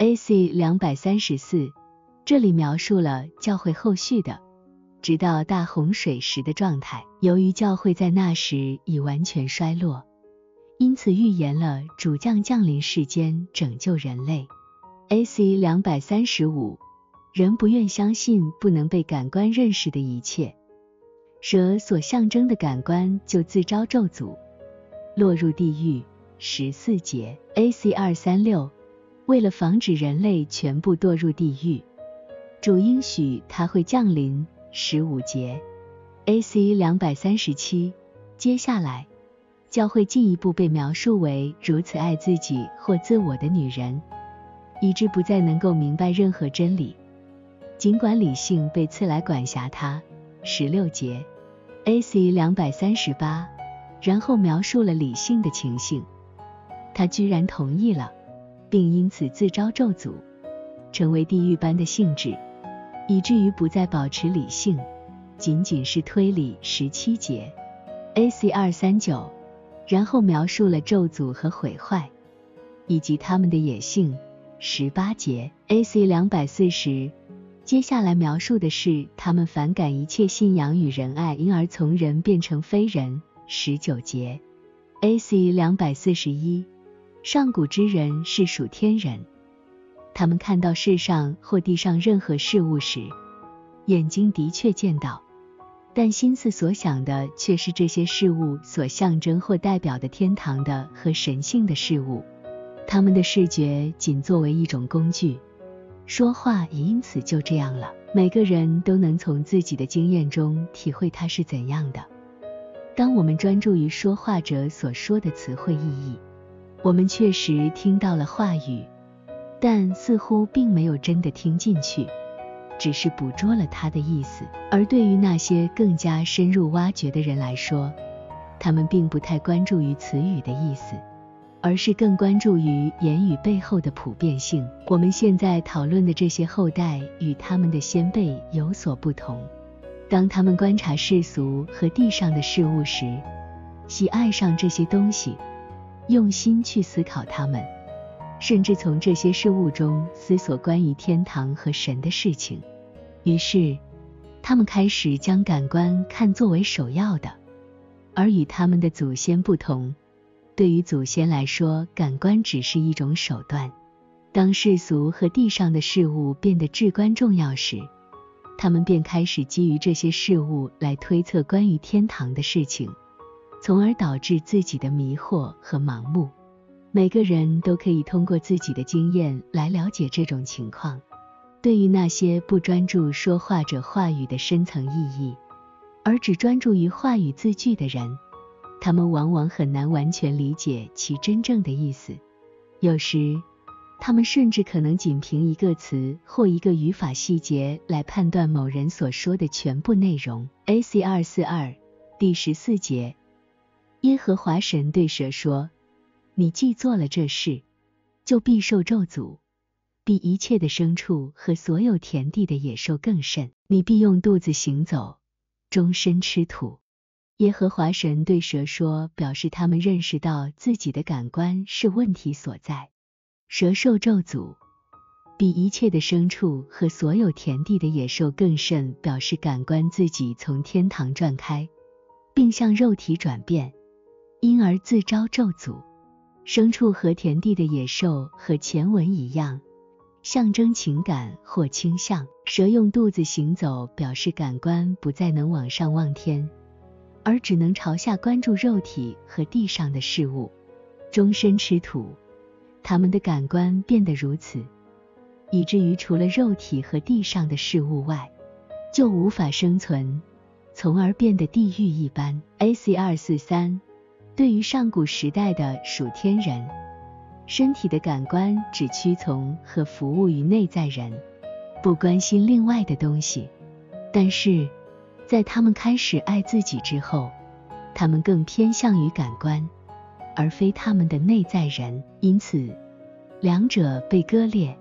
AC 两百三十四，这里描述了教会后续的，直到大洪水时的状态。由于教会在那时已完全衰落，因此预言了主将降临世间拯救人类。AC 两百三十五，人不愿相信不能被感官认识的一切，蛇所象征的感官就自招咒诅，落入地狱。十四节 AC 二三六，为了防止人类全部堕入地狱，主应许他会降临。十五节 AC 两百三十七，接下来教会进一步被描述为如此爱自己或自我的女人，以致不再能够明白任何真理，尽管理性被赐来管辖她。十六节 AC 两百三十八，然后描述了理性的情形。他居然同意了，并因此自招咒诅，成为地狱般的性质，以至于不再保持理性，仅仅是推理。十七节，AC 二三九，然后描述了咒诅和毁坏，以及他们的野性。十八节，AC 两百四十，接下来描述的是他们反感一切信仰与仁爱，因而从人变成非人。十九节，AC 两百四十一。上古之人是属天人，他们看到世上或地上任何事物时，眼睛的确见到，但心思所想的却是这些事物所象征或代表的天堂的和神性的事物。他们的视觉仅作为一种工具，说话也因此就这样了。每个人都能从自己的经验中体会它是怎样的。当我们专注于说话者所说的词汇意义。我们确实听到了话语，但似乎并没有真的听进去，只是捕捉了他的意思。而对于那些更加深入挖掘的人来说，他们并不太关注于词语的意思，而是更关注于言语背后的普遍性。我们现在讨论的这些后代与他们的先辈有所不同。当他们观察世俗和地上的事物时，喜爱上这些东西。用心去思考他们，甚至从这些事物中思索关于天堂和神的事情。于是，他们开始将感官看作为首要的。而与他们的祖先不同，对于祖先来说，感官只是一种手段。当世俗和地上的事物变得至关重要时，他们便开始基于这些事物来推测关于天堂的事情。从而导致自己的迷惑和盲目。每个人都可以通过自己的经验来了解这种情况。对于那些不专注说话者话语的深层意义，而只专注于话语字句的人，他们往往很难完全理解其真正的意思。有时，他们甚至可能仅凭一个词或一个语法细节来判断某人所说的全部内容。AC 二四二第十四节。耶和华神对蛇说：“你既做了这事，就必受咒诅，比一切的牲畜和所有田地的野兽更甚。你必用肚子行走，终身吃土。”耶和华神对蛇说，表示他们认识到自己的感官是问题所在。蛇受咒诅，比一切的牲畜和所有田地的野兽更甚，表示感官自己从天堂转开，并向肉体转变。因而自招咒诅。牲畜和田地的野兽和前文一样，象征情感或倾向。蛇用肚子行走，表示感官不再能往上望天，而只能朝下关注肉体和地上的事物，终身吃土。他们的感官变得如此，以至于除了肉体和地上的事物外，就无法生存，从而变得地狱一般。AC 二四三。对于上古时代的属天人，身体的感官只屈从和服务于内在人，不关心另外的东西。但是，在他们开始爱自己之后，他们更偏向于感官，而非他们的内在人。因此，两者被割裂，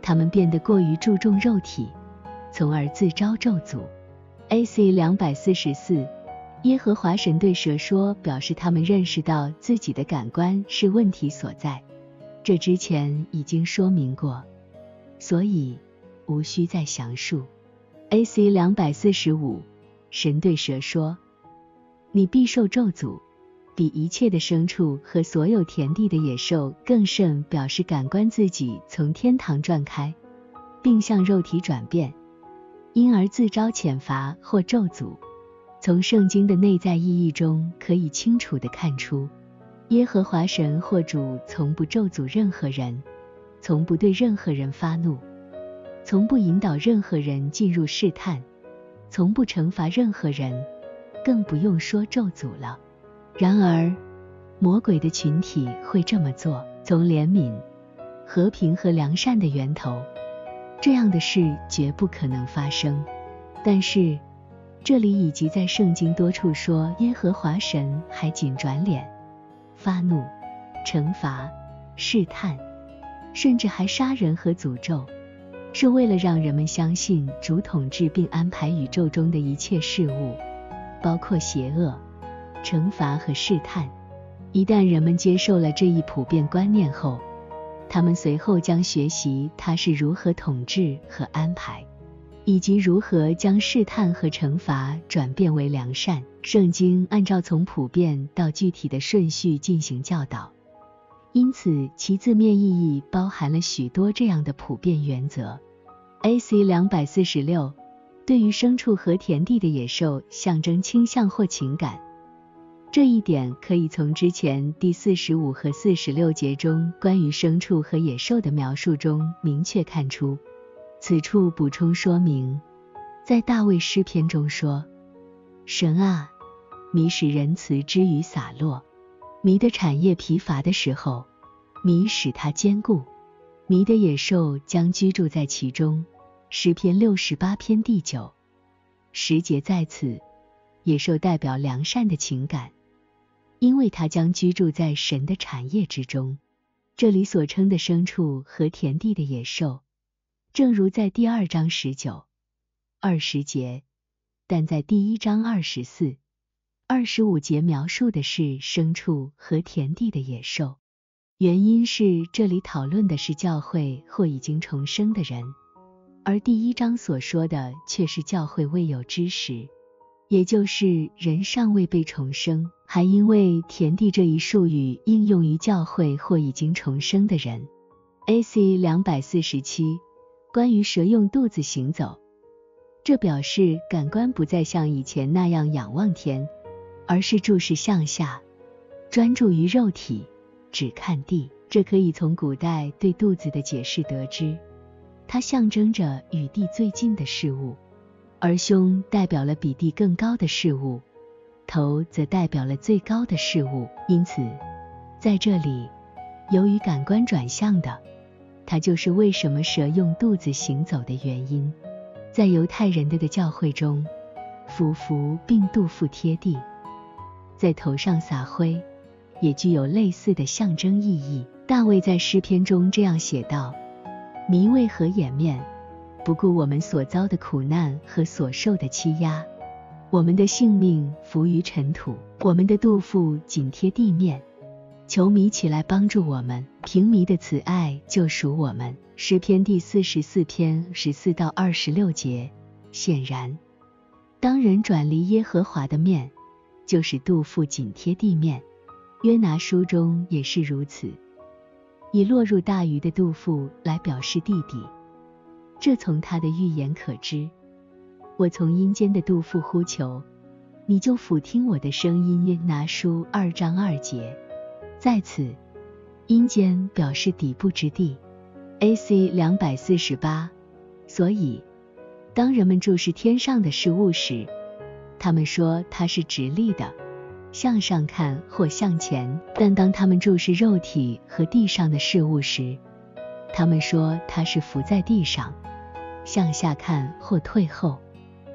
他们变得过于注重肉体，从而自招咒诅。AC 两百四十四。耶和华神对蛇说，表示他们认识到自己的感官是问题所在。这之前已经说明过，所以无需再详述。A.C. 两百四十五，神对蛇说：“你必受咒诅。”比一切的牲畜和所有田地的野兽更甚，表示感官自己从天堂转开，并向肉体转变，因而自招谴罚或咒诅。从圣经的内在意义中，可以清楚地看出，耶和华神或主从不咒诅任何人，从不对任何人发怒，从不引导任何人进入试探，从不惩罚任何人，更不用说咒诅了。然而，魔鬼的群体会这么做，从怜悯、和平和良善的源头，这样的事绝不可能发生。但是，这里以及在圣经多处说，耶和华神还仅转脸、发怒、惩罚、试探，甚至还杀人和诅咒，是为了让人们相信主统治并安排宇宙中的一切事物，包括邪恶。惩罚和试探，一旦人们接受了这一普遍观念后，他们随后将学习他是如何统治和安排，以及如何将试探和惩罚转变为良善。圣经按照从普遍到具体的顺序进行教导，因此其字面意义包含了许多这样的普遍原则。A.C. 两百四十六，对于牲畜和田地的野兽，象征倾向或情感。这一点可以从之前第四十五和四十六节中关于牲畜和野兽的描述中明确看出。此处补充说明，在大卫诗篇中说：“神啊，米使仁慈之雨洒落，米的产业疲乏的时候，米使它坚固，米的野兽将居住在其中。”诗篇六十八篇第九十节在此，野兽代表良善的情感。因为它将居住在神的产业之中。这里所称的牲畜和田地的野兽，正如在第二章十九、二十节，但在第一章二十四、二十五节描述的是牲畜和田地的野兽。原因是这里讨论的是教会或已经重生的人，而第一章所说的却是教会未有之时。也就是人尚未被重生，还因为田地这一术语应用于教会或已经重生的人。A.C. 两百四十七，关于蛇用肚子行走，这表示感官不再像以前那样仰望天，而是注视向下，专注于肉体，只看地。这可以从古代对肚子的解释得知，它象征着与地最近的事物。而胸代表了比地更高的事物，头则代表了最高的事物。因此，在这里，由于感官转向的，它就是为什么蛇用肚子行走的原因。在犹太人的的教会中，俯伏并肚腹贴地，在头上撒灰，也具有类似的象征意义。大卫在诗篇中这样写道：“迷为何掩面？”不顾我们所遭的苦难和所受的欺压，我们的性命浮于尘土，我们的肚腹紧贴地面。球迷起来帮助我们，平迷的慈爱救赎我们。诗篇第四十四篇十四到二十六节。显然，当人转离耶和华的面，就是肚腹紧贴地面。约拿书中也是如此，以落入大鱼的肚腹来表示地底。这从他的预言可知。我从阴间的肚腹呼求，你就俯听我的声音。约拿书二章二节，在此，阴间表示底部之地。A.C. 两百四十八。所以，当人们注视天上的事物时，他们说它是直立的，向上看或向前；但当他们注视肉体和地上的事物时，他们说它是伏在地上。向下看或退后，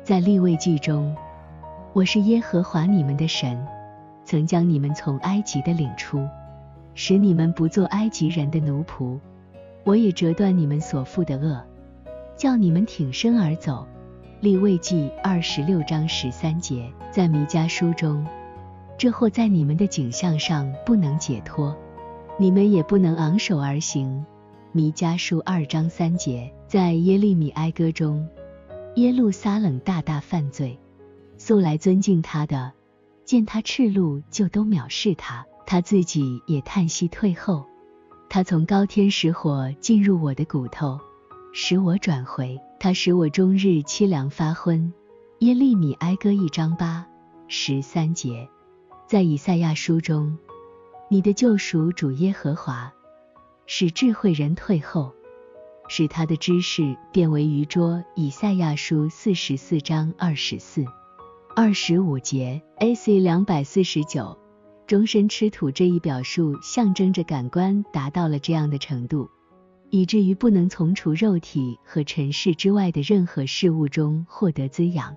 在立位记中，我是耶和华你们的神，曾将你们从埃及的领出，使你们不做埃及人的奴仆。我也折断你们所负的恶，叫你们挺身而走。立位记二十六章十三节，在弥迦书中，这或在你们的景象上不能解脱，你们也不能昂首而行。弥迦书二章三节，在耶利米哀歌中，耶路撒冷大大犯罪，素来尊敬他的，见他赤露就都藐视他，他自己也叹息退后。他从高天使火进入我的骨头，使我转回。他使我终日凄凉发昏。耶利米哀歌一章八十三节，在以赛亚书中。你的救赎主耶和华，使智慧人退后，使他的知识变为愚拙。以赛亚书四十四章二十四、二十五节。A.C. 两百四十九，终身吃土这一表述，象征着感官达到了这样的程度，以至于不能从除肉体和尘世之外的任何事物中获得滋养。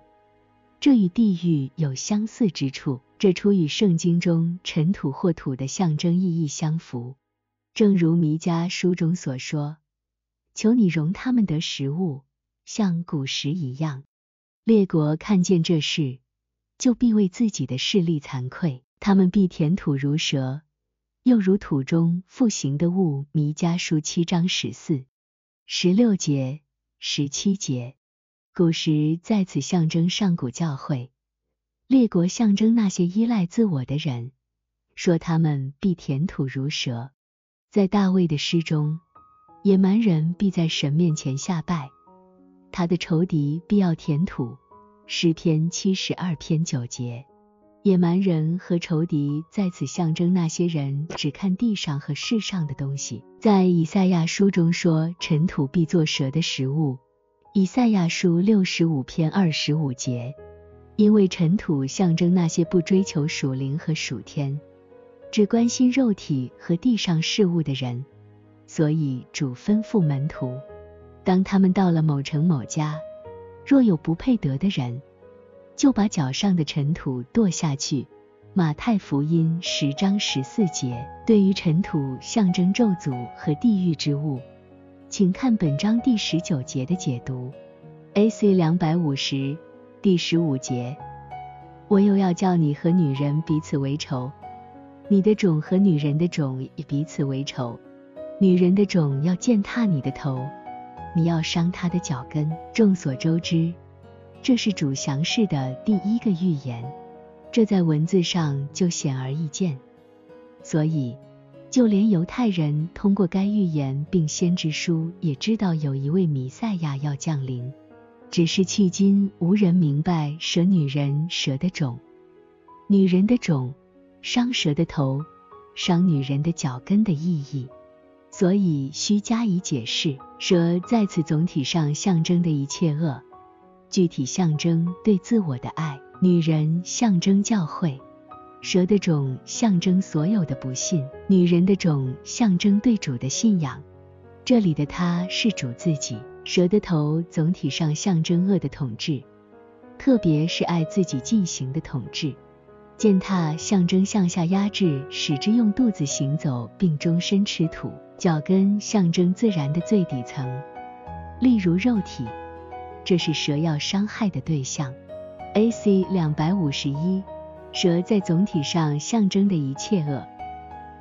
这与地狱有相似之处。这出与圣经中尘土或土的象征意义相符，正如弥迦书中所说：“求你容他们得食物，像古时一样。”列国看见这事，就必为自己的势力惭愧，他们必填土如蛇，又如土中复行的物。弥迦书七章十四、十六节、十七节，古时在此象征上古教会。列国象征那些依赖自我的人，说他们必填土如蛇。在大卫的诗中，野蛮人必在神面前下拜，他的仇敌必要填土。诗篇七十二篇九节，野蛮人和仇敌在此象征那些人只看地上和世上的东西。在以赛亚书中说，尘土必作蛇的食物。以赛亚书六十五篇二十五节。因为尘土象征那些不追求属灵和属天，只关心肉体和地上事物的人，所以主吩咐门徒，当他们到了某城某家，若有不配得的人，就把脚上的尘土跺下去。马太福音十章十四节。对于尘土象征咒诅和地狱之物，请看本章第十九节的解读。A.C. 两百五十。第十五节，我又要叫你和女人彼此为仇，你的种和女人的种也彼此为仇，女人的种要践踏你的头，你要伤她的脚跟。众所周知，这是主降世的第一个预言，这在文字上就显而易见，所以就连犹太人通过该预言并先知书也知道有一位弥赛亚要降临。只是迄今无人明白蛇女人蛇的种，女人的种伤蛇的头，伤女人的脚跟的意义，所以需加以解释。蛇在此总体上象征的一切恶，具体象征对自我的爱；女人象征教会，蛇的种象征所有的不信，女人的种象征对主的信仰。这里的他是主自己。蛇的头总体上象征恶的统治，特别是爱自己进行的统治。践踏象征向下压制，使之用肚子行走，并终身吃土。脚跟象征自然的最底层，例如肉体，这是蛇要伤害的对象。A.C. 两百五十一，蛇在总体上象征的一切恶，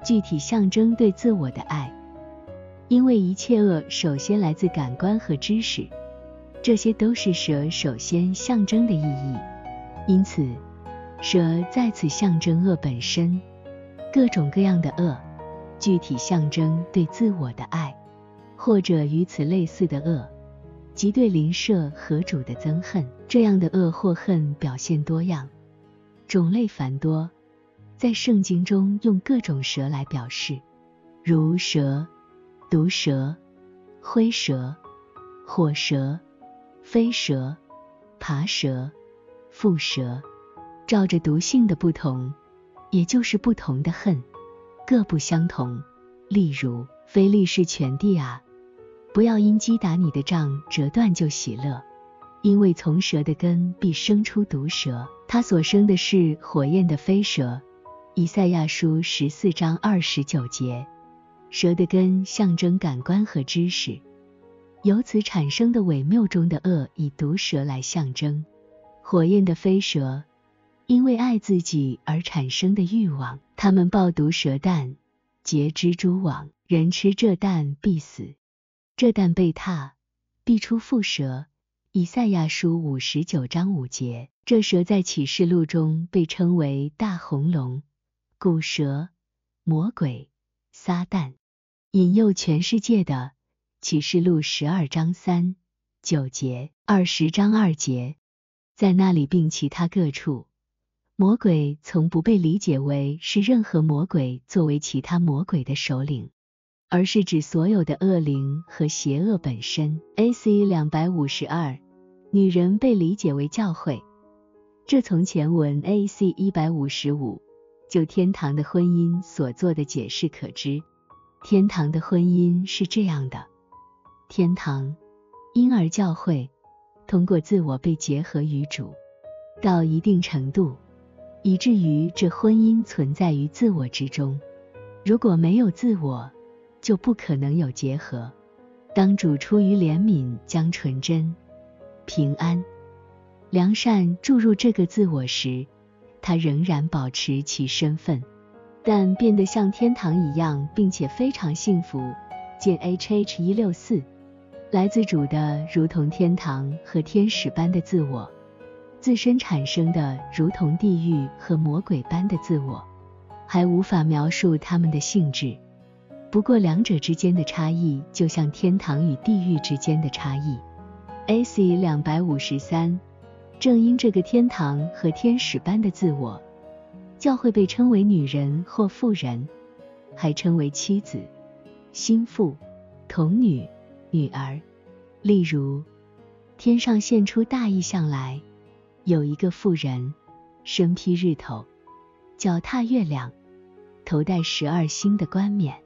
具体象征对自我的爱。因为一切恶首先来自感官和知识，这些都是蛇首先象征的意义。因此，蛇在此象征恶本身，各种各样的恶，具体象征对自我的爱，或者与此类似的恶，即对邻舍和主的憎恨。这样的恶或恨表现多样，种类繁多，在圣经中用各种蛇来表示，如蛇。毒蛇、灰蛇、火蛇、飞蛇、爬蛇、蝮蛇，照着毒性的不同，也就是不同的恨，各不相同。例如，非利士全地啊，不要因击打你的杖折断就喜乐，因为从蛇的根必生出毒蛇，它所生的是火焰的飞蛇。以赛亚书十四章二十九节。蛇的根象征感官和知识，由此产生的伪谬中的恶，以毒蛇来象征。火焰的飞蛇，因为爱自己而产生的欲望，他们抱毒蛇蛋，结蜘蛛网，人吃这蛋必死。这蛋被踏，必出蝮蛇。以赛亚书五十九章五节。这蛇在启示录中被称为大红龙、古蛇、魔鬼、撒旦，引诱全世界的。启示录十二章三九节，二十章二节，在那里并其他各处。魔鬼从不被理解为是任何魔鬼作为其他魔鬼的首领，而是指所有的恶灵和邪恶本身。A.C. 两百五十二，女人被理解为教会，这从前文 A.C. 一百五十五就天堂的婚姻所做的解释可知。天堂的婚姻是这样的：天堂，婴儿教会通过自我被结合于主，到一定程度。以至于这婚姻存在于自我之中。如果没有自我，就不可能有结合。当主出于怜悯将纯真、平安、良善注入这个自我时，他仍然保持其身份，但变得像天堂一样，并且非常幸福。见 H H 一六四，来自主的如同天堂和天使般的自我。自身产生的如同地狱和魔鬼般的自我，还无法描述他们的性质。不过两者之间的差异，就像天堂与地狱之间的差异。A.C. 两百五十三，正因这个天堂和天使般的自我，教会被称为女人或妇人，还称为妻子、心腹、童女、女儿。例如，天上现出大异象来。有一个妇人，身披日头，脚踏月亮，头戴十二星的冠冕。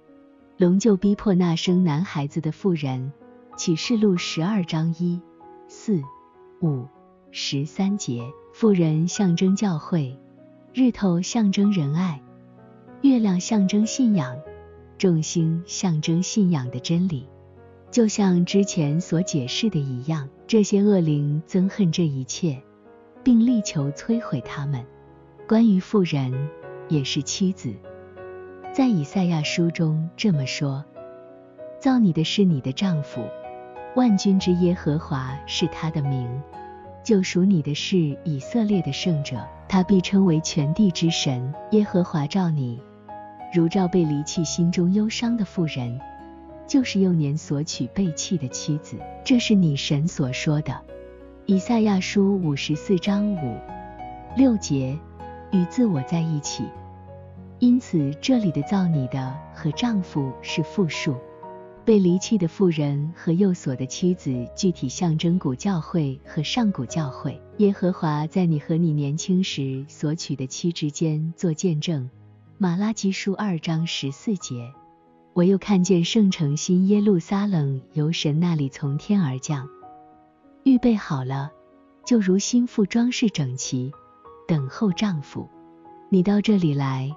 龙就逼迫那生男孩子的妇人。启示录十二章一、四、五、十三节。妇人象征教会，日头象征仁爱，月亮象征信仰，众星象征信仰的真理。就像之前所解释的一样，这些恶灵憎恨这一切。并力求摧毁他们。关于妇人，也是妻子，在以赛亚书中这么说：造你的是你的丈夫，万军之耶和华是他的名，救赎你的是以色列的圣者，他必称为全地之神。耶和华召你，如召被离弃、心中忧伤的妇人，就是幼年所娶被弃的妻子。这是你神所说的。以赛亚书五十四章五六节与自我在一起，因此这里的造你的和丈夫是复数。被离弃的妇人和幼所的妻子，具体象征古教会和上古教会。耶和华在你和你年轻时所娶的妻之间做见证。马拉基书二章十四节，我又看见圣城新耶路撒冷由神那里从天而降。预备好了，就如心腹装饰整齐，等候丈夫。你到这里来，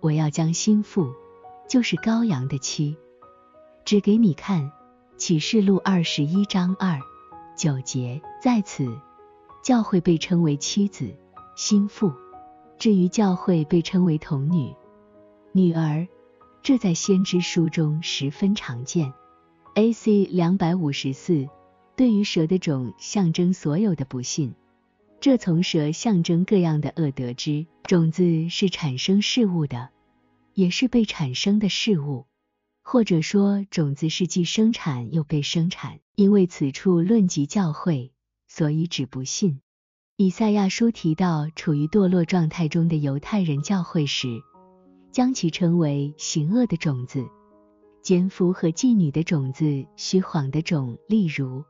我要将心腹，就是羔羊的妻，指给你看。启示录二十一章二九节，在此，教会被称为妻子、心腹。至于教会被称为童女、女儿，这在先知书中十分常见。A.C. 两百五十四。对于蛇的种象征所有的不幸，这从蛇象征各样的恶得知，种子是产生事物的，也是被产生的事物，或者说种子是既生产又被生产。因为此处论及教会，所以指不信。以赛亚书提到处于堕落状态中的犹太人教会时，将其称为行恶的种子、奸夫和妓女的种子、虚谎的种，例如。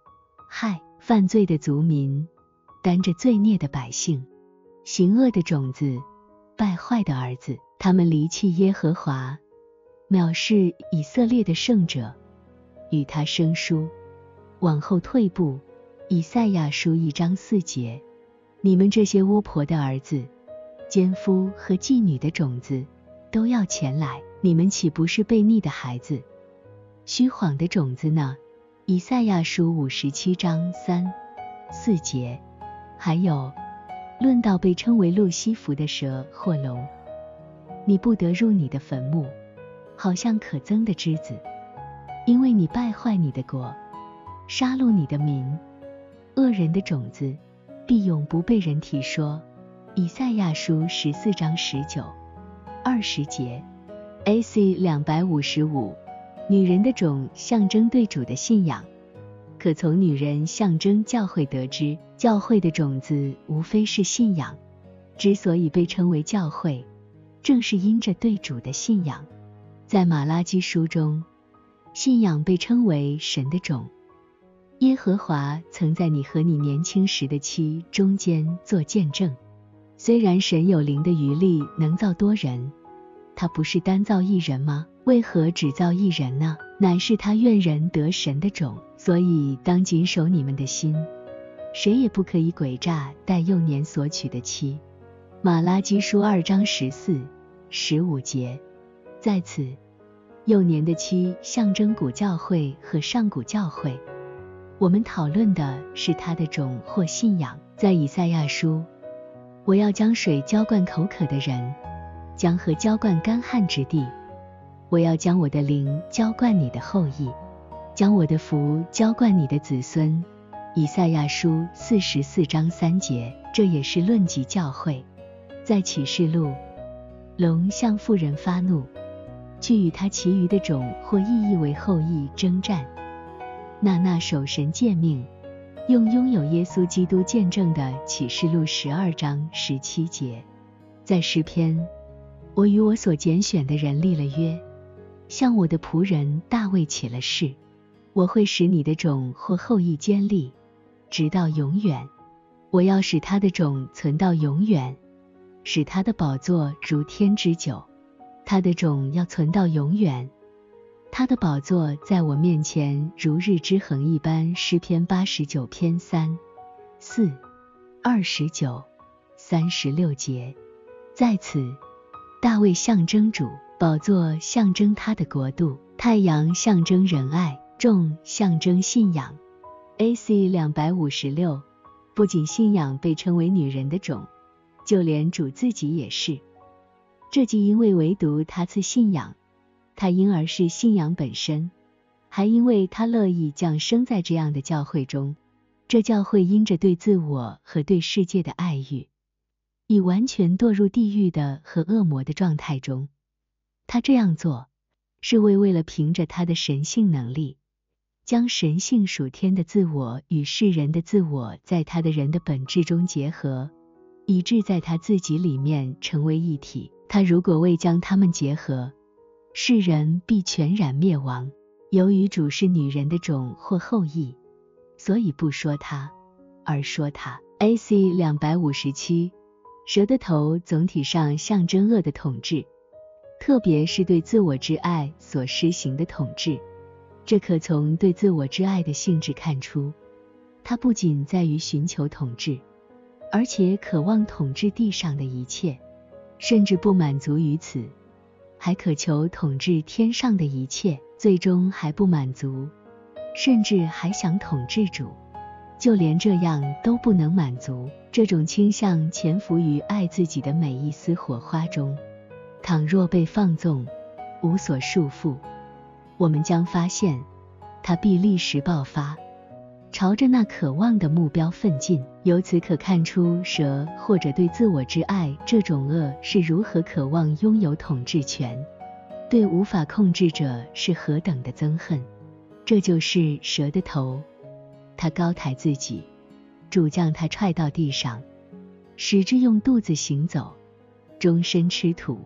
害犯罪的族民，担着罪孽的百姓，行恶的种子，败坏的儿子，他们离弃耶和华，藐视以色列的圣者，与他生疏，往后退步。以赛亚书一章四节，你们这些巫婆的儿子，奸夫和妓女的种子，都要前来，你们岂不是悖逆的孩子，虚谎的种子呢？以赛亚书五十七章三四节，还有论到被称为路西弗的蛇或龙，你不得入你的坟墓，好像可憎的枝子，因为你败坏你的国，杀戮你的民，恶人的种子必永不被人提说。以赛亚书十四章十九、二十节。A.C. 两百五十五，女人的种象征对主的信仰，可从女人象征教会得知，教会的种子无非是信仰。之所以被称为教会，正是因着对主的信仰。在马拉基书中，信仰被称为神的种。耶和华曾在你和你年轻时的妻中间做见证。虽然神有灵的余力能造多人。他不是单造一人吗？为何只造一人呢？乃是他愿人得神的种，所以当谨守你们的心，谁也不可以诡诈待幼年所娶的妻。马拉基书二章十四、十五节。在此，幼年的妻象征古教会和上古教会。我们讨论的是他的种或信仰。在以赛亚书，我要将水浇灌口渴的人。将河浇灌干旱之地，我要将我的灵浇灌你的后裔，将我的福浇灌你的子孙。以赛亚书四十四章三节，这也是论及教会。在启示录，龙向妇人发怒，去与他其余的种或意义为后裔征战。那那守神诫命，用拥有耶稣基督见证的启示录十二章十七节，在诗篇。我与我所拣选的人立了约，向我的仆人大卫起了誓，我会使你的种或后裔坚立，直到永远。我要使他的种存到永远，使他的宝座如天之久。他的种要存到永远，他的宝座在我面前如日之恒一般。诗篇八十九篇三、四、二十九、三十六节，在此。大卫象征主宝座，象征他的国度；太阳象征仁爱，众象征信仰。A.C. 两百五十六，不仅信仰被称为女人的种，就连主自己也是。这既因为唯独他赐信仰，他因而是信仰本身，还因为他乐意降生在这样的教会中。这教会因着对自我和对世界的爱欲。已完全堕入地狱的和恶魔的状态中，他这样做是为为了凭着他的神性能力，将神性属天的自我与世人的自我在他的人的本质中结合，以致在他自己里面成为一体。他如果未将他们结合，世人必全然灭亡。由于主是女人的种或后裔，所以不说他，而说他。A.C. 两百五十七。蛇的头总体上象征恶的统治，特别是对自我之爱所施行的统治。这可从对自我之爱的性质看出，它不仅在于寻求统治，而且渴望统治地上的一切，甚至不满足于此，还渴求统治天上的一切，最终还不满足，甚至还想统治主。就连这样都不能满足，这种倾向潜伏于爱自己的每一丝火花中。倘若被放纵，无所束缚，我们将发现，它必立时爆发，朝着那渴望的目标奋进。由此可看出，蛇或者对自我之爱这种恶是如何渴望拥有统治权，对无法控制者是何等的憎恨。这就是蛇的头。它高抬自己，主将它踹到地上，使之用肚子行走，终身吃土。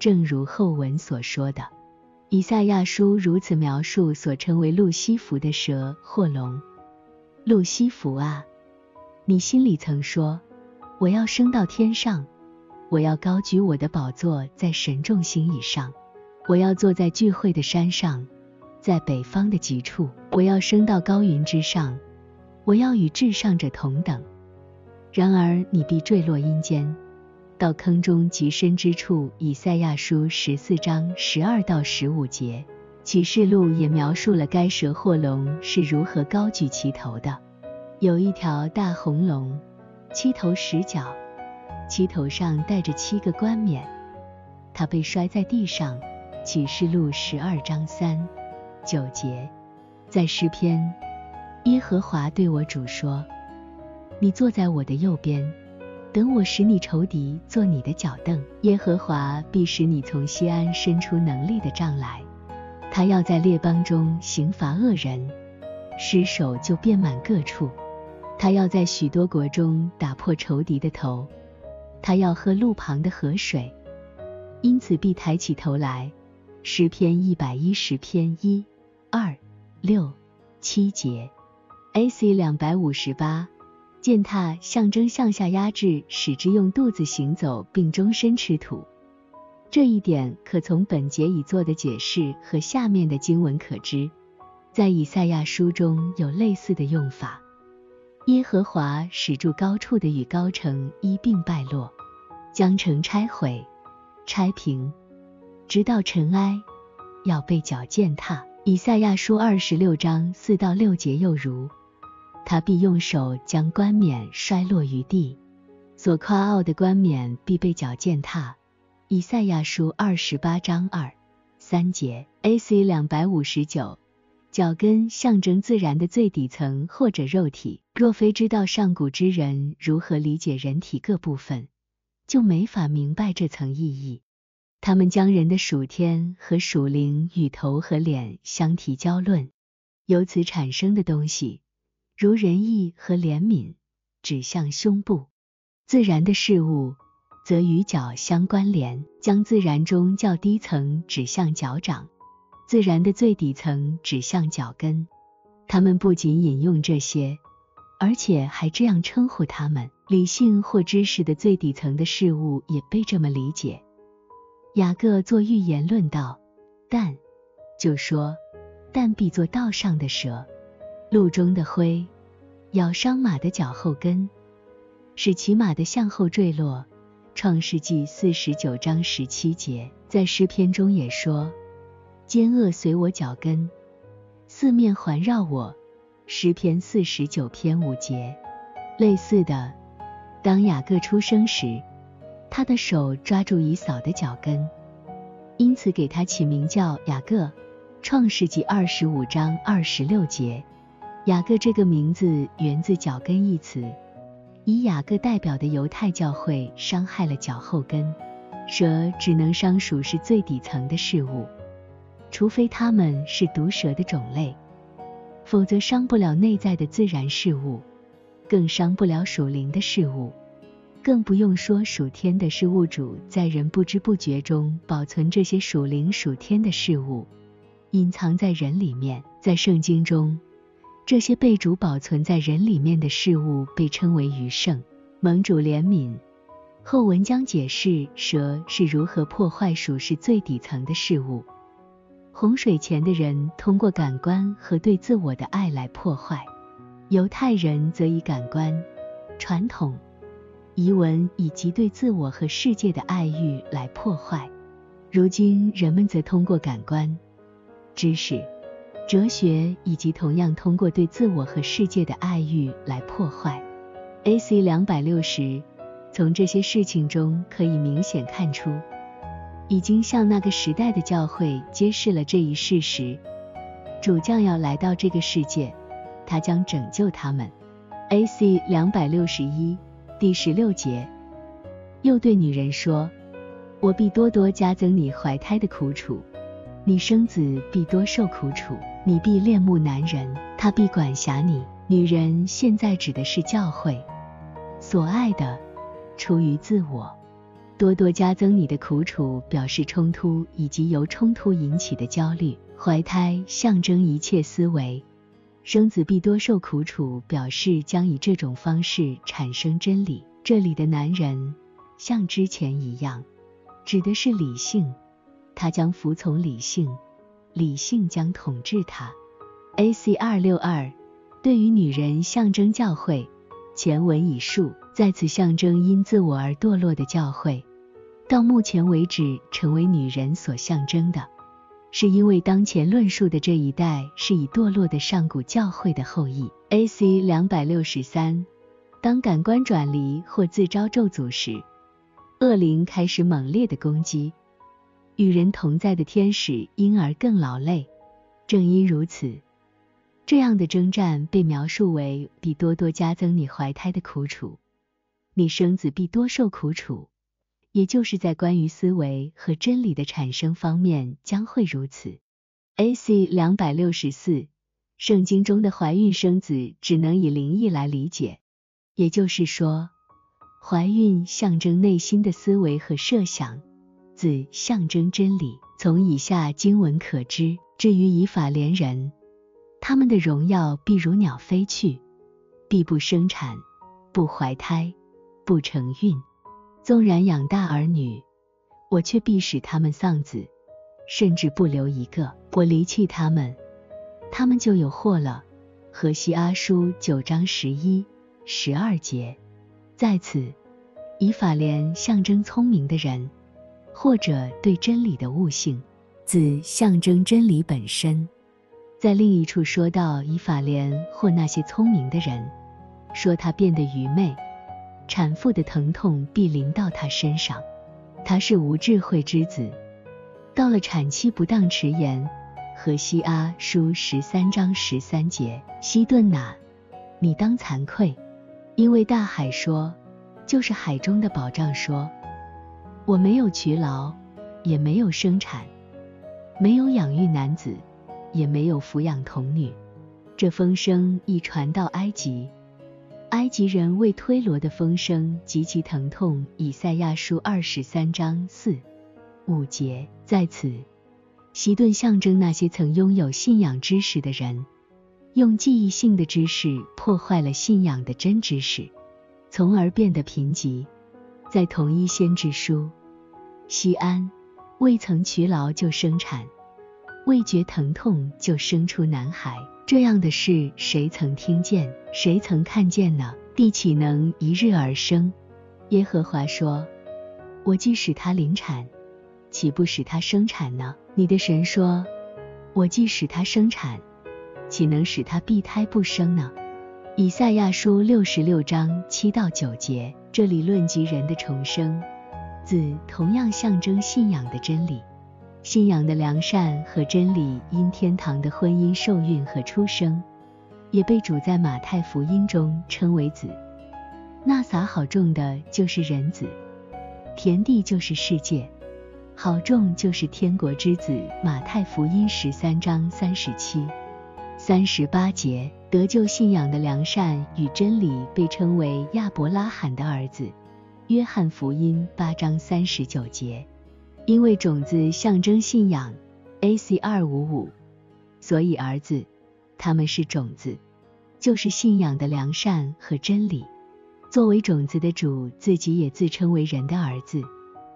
正如后文所说的，以赛亚书如此描述所称为路西弗的蛇或龙。路西弗啊，你心里曾说，我要升到天上，我要高举我的宝座在神众星以上，我要坐在聚会的山上。在北方的极处，我要升到高云之上，我要与至上者同等。然而你必坠落阴间，到坑中极深之处。以赛亚书十四章十二到十五节，启示录也描述了该蛇或龙是如何高举其头的。有一条大红龙，七头十角，其头上戴着七个冠冕，它被摔在地上。启示录十二章三九节，在诗篇，耶和华对我主说：“你坐在我的右边，等我使你仇敌做你的脚凳。耶和华必使你从西安伸出能力的杖来，他要在列邦中刑罚恶人，尸首就遍满各处。他要在许多国中打破仇敌的头，他要喝路旁的河水。”因此必抬起头来。诗篇一百一十篇一、二、六、七节。AC 两百五十八。践踏象征向下压制，使之用肚子行走，并终身吃土。这一点可从本节已做的解释和下面的经文可知。在以赛亚书中有类似的用法。耶和华使住高处的与高城一并败落，将城拆毁。拆平，直到尘埃，要被脚践踏。以赛亚书二十六章四到六节又如，他必用手将冠冕摔落于地，所夸傲的冠冕必被脚践踏。以赛亚书二十八章二三节。AC 两百五十九，脚跟象征自然的最底层或者肉体。若非知道上古之人如何理解人体各部分。就没法明白这层意义。他们将人的属天和属灵与头和脸相提交论，由此产生的东西，如仁义和怜悯，指向胸部；自然的事物则与脚相关联，将自然中较低层指向脚掌，自然的最底层指向脚跟。他们不仅引用这些。而且还这样称呼他们：理性或知识的最底层的事物也被这么理解。雅各做预言论道：但就说，但必做道上的蛇，路中的灰，咬伤马的脚后跟，使骑马的向后坠落。创世纪四十九章十七节，在诗篇中也说：奸恶随我脚跟，四面环绕我。诗篇四十九篇五节，类似的，当雅各出生时，他的手抓住以扫的脚跟，因此给他起名叫雅各。创世纪二十五章二十六节，雅各这个名字源自脚跟一词，以雅各代表的犹太教会伤害了脚后跟，蛇只能伤属是最底层的事物，除非它们是毒蛇的种类。否则伤不了内在的自然事物，更伤不了属灵的事物，更不用说属天的事物主在人不知不觉中保存这些属灵属天的事物，隐藏在人里面。在圣经中，这些被主保存在人里面的事物被称为余圣。盟主怜悯后文将解释蛇是如何破坏属是最底层的事物。洪水前的人通过感官和对自我的爱来破坏，犹太人则以感官、传统、遗文以及对自我和世界的爱欲来破坏。如今人们则通过感官、知识、哲学以及同样通过对自我和世界的爱欲来破坏。AC 两百六十，从这些事情中可以明显看出。已经向那个时代的教会揭示了这一事实：主将要来到这个世界，他将拯救他们。AC 两百六十一第十六节，又对女人说：“我必多多加增你怀胎的苦楚，你生子必多受苦楚，你必恋慕男人，他必管辖你。”女人现在指的是教会所爱的，出于自我。多多加增你的苦楚，表示冲突以及由冲突引起的焦虑。怀胎象征一切思维，生子必多受苦楚，表示将以这种方式产生真理。这里的男人像之前一样，指的是理性，他将服从理性，理性将统治他。AC 二六二对于女人象征教会，前文已述，在此象征因自我而堕落的教会。到目前为止，成为女人所象征的，是因为当前论述的这一代是以堕落的上古教会的后裔。AC 两百六十三，当感官转离或自招咒诅时，恶灵开始猛烈的攻击。与人同在的天使因而更劳累。正因如此，这样的征战被描述为必多多加增你怀胎的苦楚，你生子必多受苦楚，也就是在关于思维和真理的产生方面将会如此。A.C. 两百六十四，圣经中的怀孕生子只能以灵异来理解，也就是说，怀孕象征内心的思维和设想，子象征真理。从以下经文可知，至于以法连人，他们的荣耀必如鸟飞去，必不生产，不怀胎，不成孕。纵然养大儿女，我却必使他们丧子。甚至不留一个，我离弃他们，他们就有祸了。河西阿书九章十一、十二节，在此，以法莲象征聪明的人，或者对真理的悟性；子象征真理本身。在另一处说到以法莲或那些聪明的人，说他变得愚昧，产妇的疼痛必临到他身上，他是无智慧之子。到了产期不当迟延，何西阿书十三章十三节，西顿哪，你当惭愧，因为大海说，就是海中的宝藏说，我没有劬劳，也没有生产，没有养育男子，也没有抚养童女。这风声一传到埃及，埃及人为推罗的风声极其疼痛。以赛亚书二十三章四。五节在此，希顿象征那些曾拥有信仰知识的人，用记忆性的知识破坏了信仰的真知识，从而变得贫瘠。在同一先知书，西安未曾劬劳就生产，未觉疼痛就生出男孩，这样的事谁曾听见？谁曾看见呢？地岂能一日而生？耶和华说：“我既使他临产。”岂不使他生产呢？你的神说：“我既使他生产，岂能使他闭胎不生呢？”以赛亚书六十六章七到九节，这里论及人的重生。子同样象征信仰的真理，信仰的良善和真理因天堂的婚姻受孕和出生，也被主在马太福音中称为子。那撒好种的就是人子，田地就是世界。好种就是天国之子。马太福音十三章三十七、三十八节，得救信仰的良善与真理被称为亚伯拉罕的儿子。约翰福音八章三十九节，因为种子象征信仰，AC 二五五，所以儿子，他们是种子，就是信仰的良善和真理。作为种子的主自己也自称为人的儿子，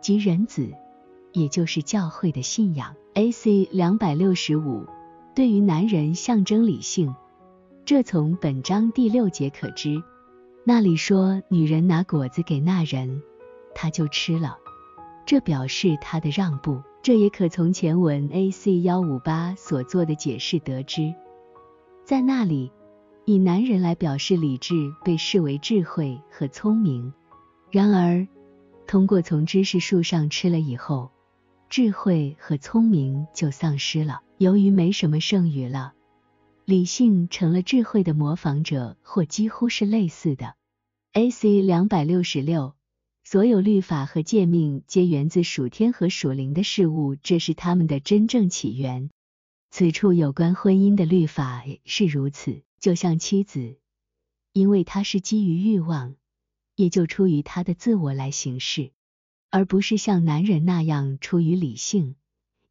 即人子。也就是教会的信仰。A.C. 两百六十五，对于男人象征理性，这从本章第六节可知。那里说女人拿果子给那人，他就吃了，这表示他的让步。这也可从前文 A.C. 幺五八所做的解释得知。在那里，以男人来表示理智被视为智慧和聪明。然而，通过从知识树上吃了以后。智慧和聪明就丧失了，由于没什么剩余了，理性成了智慧的模仿者，或几乎是类似的。A.C. 两百六十六，所有律法和诫命皆源自属天和属灵的事物，这是他们的真正起源。此处有关婚姻的律法是如此，就像妻子，因为她是基于欲望，也就出于她的自我来行事。而不是像男人那样出于理性，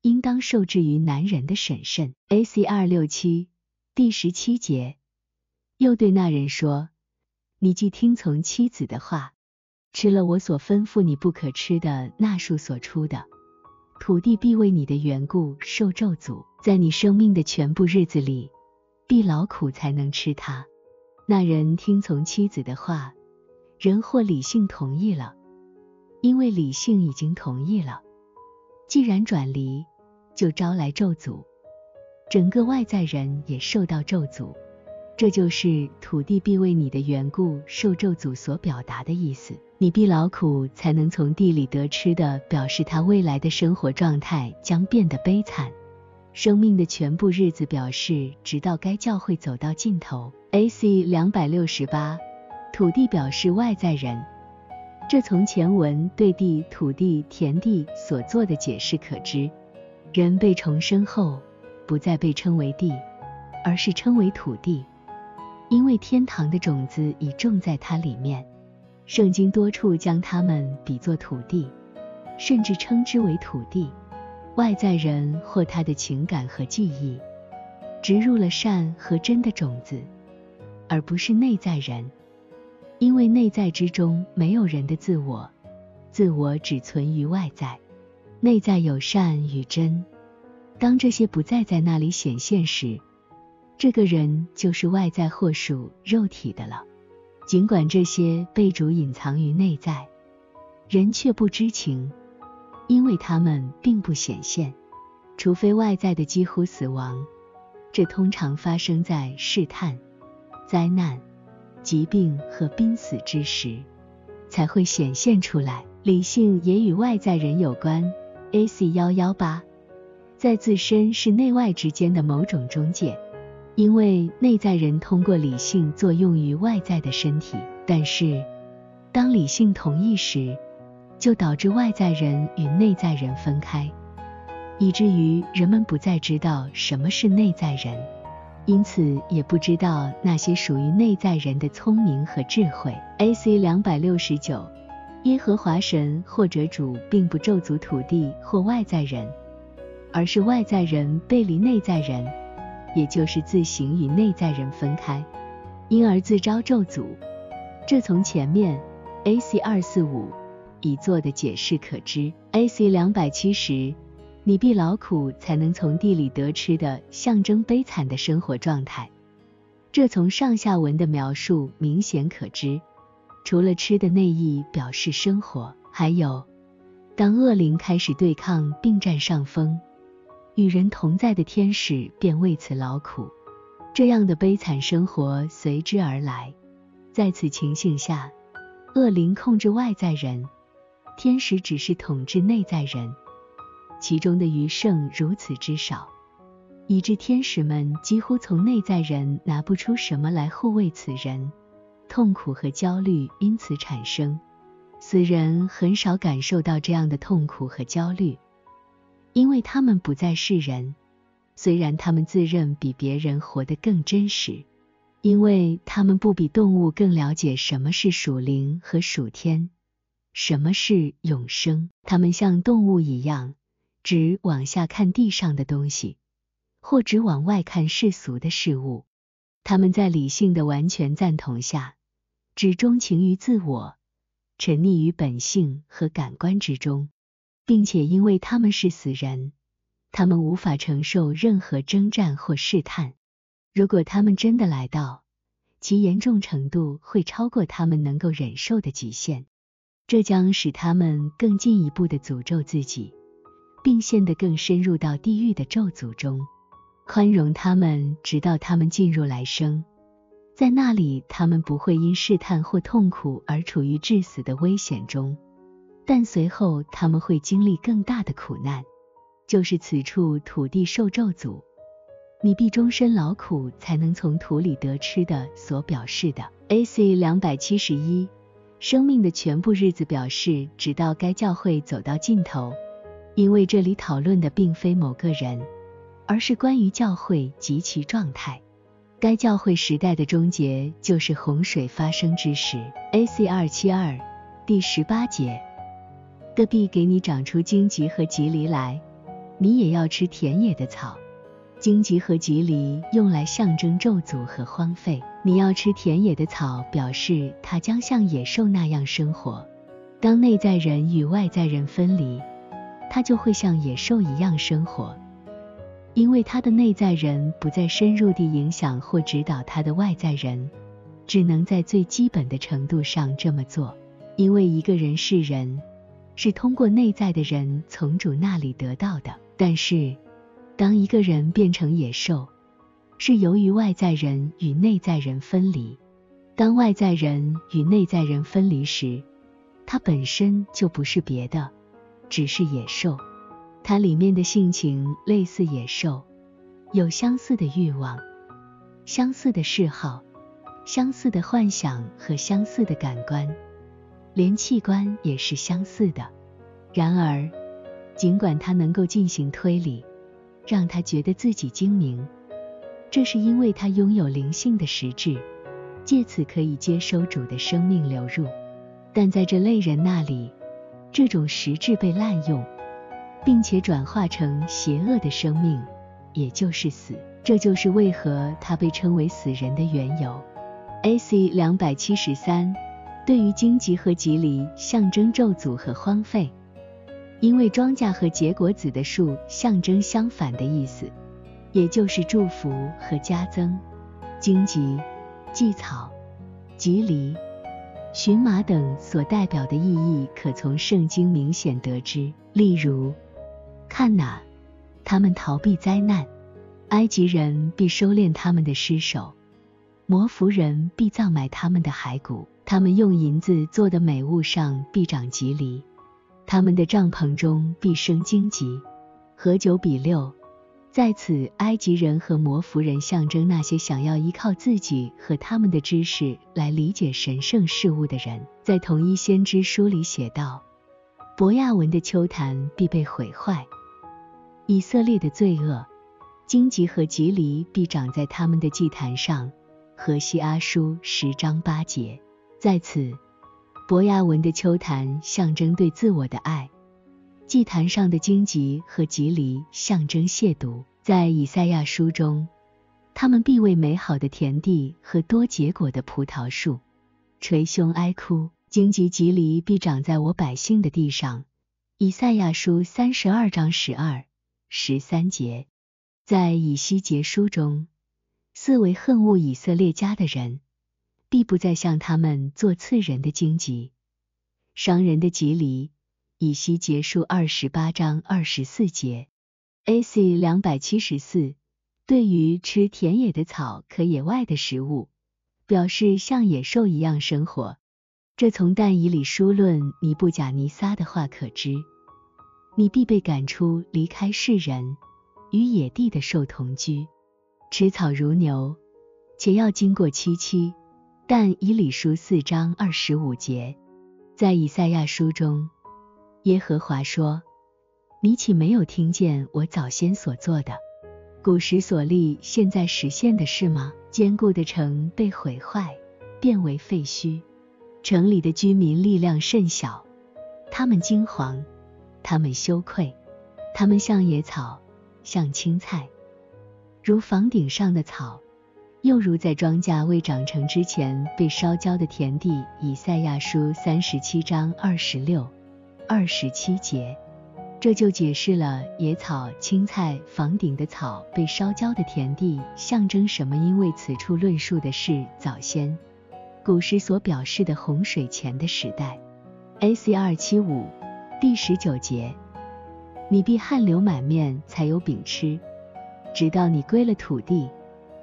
应当受制于男人的审慎。A.C. 二六七第十七节，又对那人说：“你既听从妻子的话，吃了我所吩咐你不可吃的那树所出的，土地必为你的缘故受咒诅，在你生命的全部日子里，必劳苦才能吃它。”那人听从妻子的话，人或理性同意了。因为理性已经同意了，既然转离，就招来咒诅，整个外在人也受到咒诅。这就是土地必为你的缘故受咒诅所表达的意思。你必劳苦才能从地里得吃的，表示他未来的生活状态将变得悲惨。生命的全部日子表示，直到该教会走到尽头。A.C. 两百六十八，土地表示外在人。这从前文对地、土地、田地所做的解释可知，人被重生后，不再被称为地，而是称为土地，因为天堂的种子已种在它里面。圣经多处将它们比作土地，甚至称之为土地。外在人或他的情感和记忆，植入了善和真的种子，而不是内在人。因为内在之中没有人的自我，自我只存于外在。内在有善与真，当这些不再在那里显现时，这个人就是外在或属肉体的了。尽管这些被主隐藏于内在，人却不知情，因为他们并不显现，除非外在的几乎死亡。这通常发生在试探、灾难、疾病和濒死之时，才会显现出来。理性也与外在人有关。A.C. 幺幺八，在自身是内外之间的某种中介。因为内在人通过理性作用于外在的身体，但是当理性同意时，就导致外在人与内在人分开，以至于人们不再知道什么是内在人，因此也不知道那些属于内在人的聪明和智慧。A.C. 两百六十九，耶和华神或者主并不咒诅土地或外在人，而是外在人背离内在人。也就是自行与内在人分开，因而自招咒诅。这从前面 A.C. 二四五已做的解释可知。A.C. 两百七十，你必劳苦才能从地里得吃的，象征悲惨的生活状态。这从上下文的描述明显可知。除了吃的内意表示生活，还有当恶灵开始对抗并占上风。与人同在的天使便为此劳苦，这样的悲惨生活随之而来。在此情形下，恶灵控制外在人，天使只是统治内在人，其中的余剩如此之少，以致天使们几乎从内在人拿不出什么来护卫此人，痛苦和焦虑因此产生。死人很少感受到这样的痛苦和焦虑。因为他们不再是人，虽然他们自认比别人活得更真实，因为他们不比动物更了解什么是属灵和属天，什么是永生。他们像动物一样，只往下看地上的东西，或只往外看世俗的事物。他们在理性的完全赞同下，只钟情于自我，沉溺于本性和感官之中。并且因为他们是死人，他们无法承受任何征战或试探。如果他们真的来到，其严重程度会超过他们能够忍受的极限，这将使他们更进一步的诅咒自己，并陷得更深入到地狱的咒诅中。宽容他们，直到他们进入来生，在那里他们不会因试探或痛苦而处于致死的危险中。但随后他们会经历更大的苦难，就是此处土地受咒诅，你必终身劳苦才能从土里得吃的所表示的。A.C. 两百七十一，生命的全部日子表示直到该教会走到尽头，因为这里讨论的并非某个人，而是关于教会及其状态。该教会时代的终结就是洪水发生之时。A.C. 二七二，第十八节。戈壁给你长出荆棘和棘藜来，你也要吃田野的草。荆棘和棘藜用来象征咒诅和荒废。你要吃田野的草，表示它将像野兽那样生活。当内在人与外在人分离，它就会像野兽一样生活，因为他的内在人不再深入地影响或指导他的外在人，只能在最基本的程度上这么做。因为一个人是人。是通过内在的人从主那里得到的，但是当一个人变成野兽，是由于外在人与内在人分离。当外在人与内在人分离时，它本身就不是别的，只是野兽。它里面的性情类似野兽，有相似的欲望、相似的嗜好、相似的幻想和相似的感官，连器官也是相似的。然而，尽管它能够进行推理，让他觉得自己精明，这是因为他拥有灵性的实质，借此可以接收主的生命流入。但在这类人那里，这种实质被滥用，并且转化成邪恶的生命，也就是死。这就是为何他被称为死人的缘由。A.C. 两百七十三，对于荆棘和棘藜象征咒诅和荒废，因为庄稼和结果子的树象征相反的意思，也就是祝福和加增。荆棘、蓟草、棘藜。荨麻等所代表的意义，可从圣经明显得知。例如，看哪，他们逃避灾难，埃及人必收敛他们的尸首，摩弗人必葬埋他们的骸骨，他们用银子做的美物上必长棘藜，他们的帐篷中必生荆棘。和九比六。在此，埃及人和摩弗人象征那些想要依靠自己和他们的知识来理解神圣事物的人。在同一先知书里写道：“博亚文的丘坛必被毁坏，以色列的罪恶，荆棘和棘藜必长在他们的祭坛上。”和西阿书十章八节。在此，伯亚文的秋坛象征对自我的爱。祭坛上的荆棘和棘藜象征亵渎，在以赛亚书中，他们必为美好的田地和多结果的葡萄树捶胸哀哭，荆棘棘藜必长在我百姓的地上。以赛亚书三十二章十二、十三节，在以西结书中，四为恨恶以色列家的人，必不再向他们做刺人的荆棘、伤人的棘藜。以西结束二十八章二十四节，A.C. 两百七十四。对于吃田野的草和野外的食物，表示像野兽一样生活。这从但以理书论尼布甲尼撒的话可知。你必被赶出，离开世人，与野地的兽同居，吃草如牛，且要经过七七。但以理书四章二十五节，在以赛亚书中。耶和华说：“你岂没有听见我早先所做的，古时所立，现在实现的事吗？坚固的城被毁坏，变为废墟，城里的居民力量甚小，他们惊惶，他们羞愧，他们像野草，像青菜，如房顶上的草，又如在庄稼未长成之前被烧焦的田地。”以赛亚书三十七章二十六。二十七节，这就解释了野草、青菜、房顶的草被烧焦的田地象征什么。因为此处论述的是早先古时所表示的洪水前的时代。A.C. 二七五第十九节，你必汗流满面才有饼吃，直到你归了土地，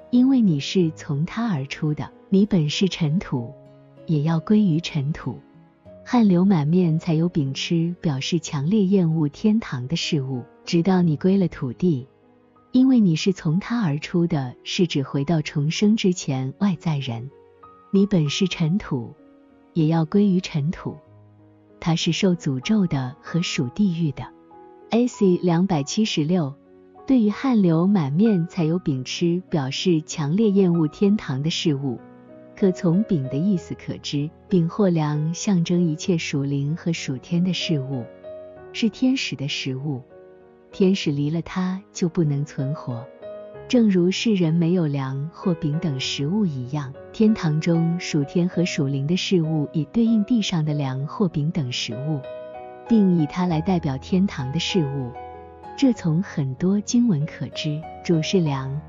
因为你是从他而出的，你本是尘土，也要归于尘土。汗流满面才有饼吃，表示强烈厌恶天堂的事物，直到你归了土地，因为你是从他而出的，是指回到重生之前外在人。你本是尘土，也要归于尘土。他是受诅咒的和属地狱的。A.C. 两百七十六，对于汗流满面才有饼吃，表示强烈厌恶天堂的事物。可从饼的意思可知，饼或粮象征一切属灵和属天的事物，是天使的食物。天使离了它就不能存活，正如世人没有粮或饼等食物一样。天堂中属天和属灵的事物也对应地上的粮或饼等食物，并以它来代表天堂的事物。这从很多经文可知，主是粮。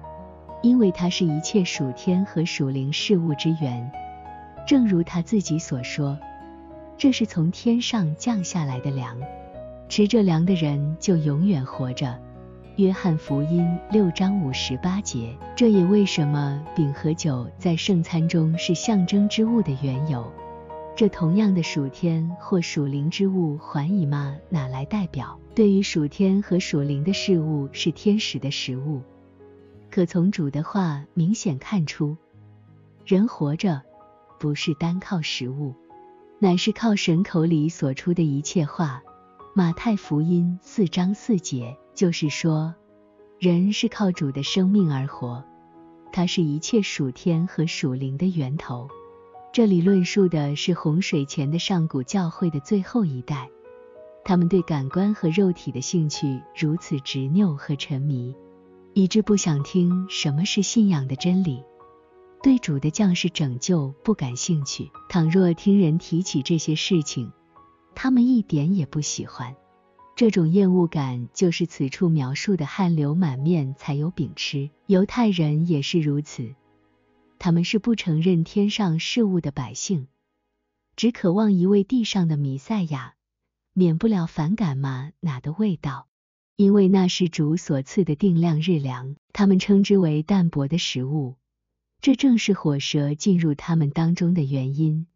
因为它是一切属天和属灵事物之源，正如他自己所说，这是从天上降下来的粮，吃这粮的人就永远活着。约翰福音六章五十八节。这也为什么饼和酒在圣餐中是象征之物的缘由。这同样的属天或属灵之物，还以吗？哪来代表？对于属天和属灵的事物，是天使的食物。可从主的话明显看出，人活着不是单靠食物，乃是靠神口里所出的一切话。马太福音四章四节，就是说，人是靠主的生命而活，它是一切属天和属灵的源头。这里论述的是洪水前的上古教会的最后一代，他们对感官和肉体的兴趣如此执拗和沉迷，以致不想听什么是信仰的真理，对主的降世拯救不感兴趣。倘若听人提起这些事情，他们一点也不喜欢。这种厌恶感就是此处描述的汗流满面才有饼吃。犹太人也是如此。他们是不承认天上事物的百姓，只渴望一位地上的弥赛亚，免不了反感吗哪的味道，因为那是主所赐的定量日粮，他们称之为淡薄的食物，这正是火蛇进入他们当中的原因。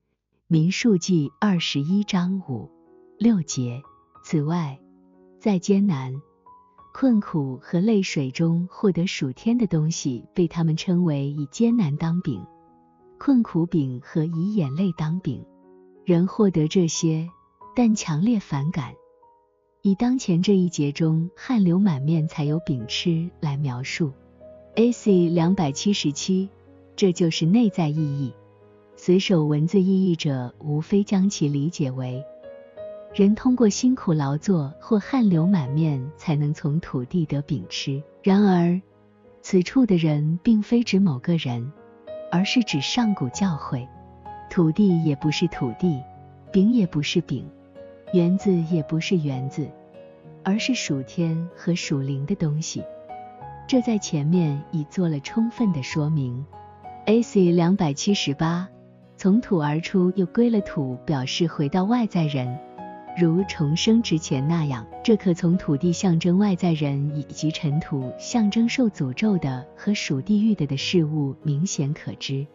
民数记二十一章五六节。此外，在艰难。困苦和泪水中获得属天的东西，被他们称为以艰难当饼、困苦饼和以眼泪当饼。人获得这些，但强烈反感。以当前这一节中汗流满面才有饼吃来描述。A.C. 两百七十七，这就是内在意义。随手文字意义者无非将其理解为。人通过辛苦劳作或汗流满面才能从土地得饼吃。然而，此处的人并非指某个人，而是指上古教会。土地也不是土地，饼也不是饼，园子也不是园子，而是属天和属灵的东西。这在前面已做了充分的说明。A.C. 两百七十八，从土而出又归了土，表示回到外在人。如重生之前那样，这可从土地象征外在人以及尘土象征受诅咒的和属地狱的的事物明显可知，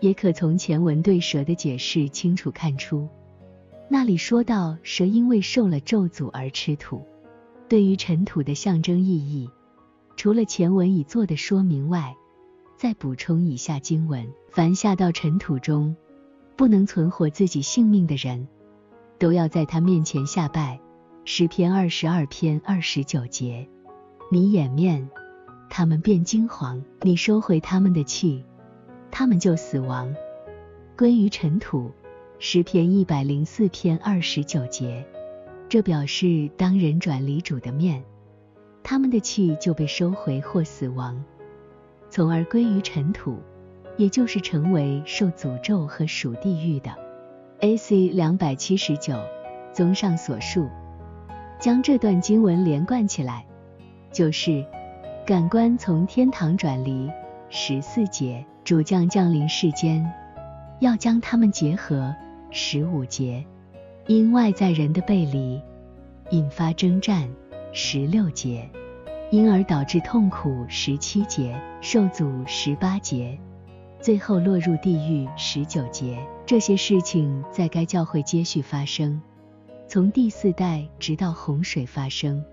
也可从前文对蛇的解释清楚看出。那里说到蛇因为受了咒诅而吃土，对于尘土的象征意义，除了前文已做的说明外，再补充以下经文：凡下到尘土中，不能存活自己性命的人。都要在他面前下拜。诗篇二十二篇二十九节，你掩面，他们变金黄；你收回他们的气，他们就死亡，归于尘土。诗篇一百零四篇二十九节，这表示当人转离主的面，他们的气就被收回或死亡，从而归于尘土，也就是成为受诅咒和属地狱的。A.C. 两百七十九，综上所述，将这段经文连贯起来，就是感官从天堂转离。十四节，主将降临世间，要将他们结合。十五节，因外在人的背离，引发征战。十六节，因而导致痛苦。十七节，受阻。十八节。最后落入地狱。十九劫，这些事情在该教会接续发生，从第四代直到洪水发生。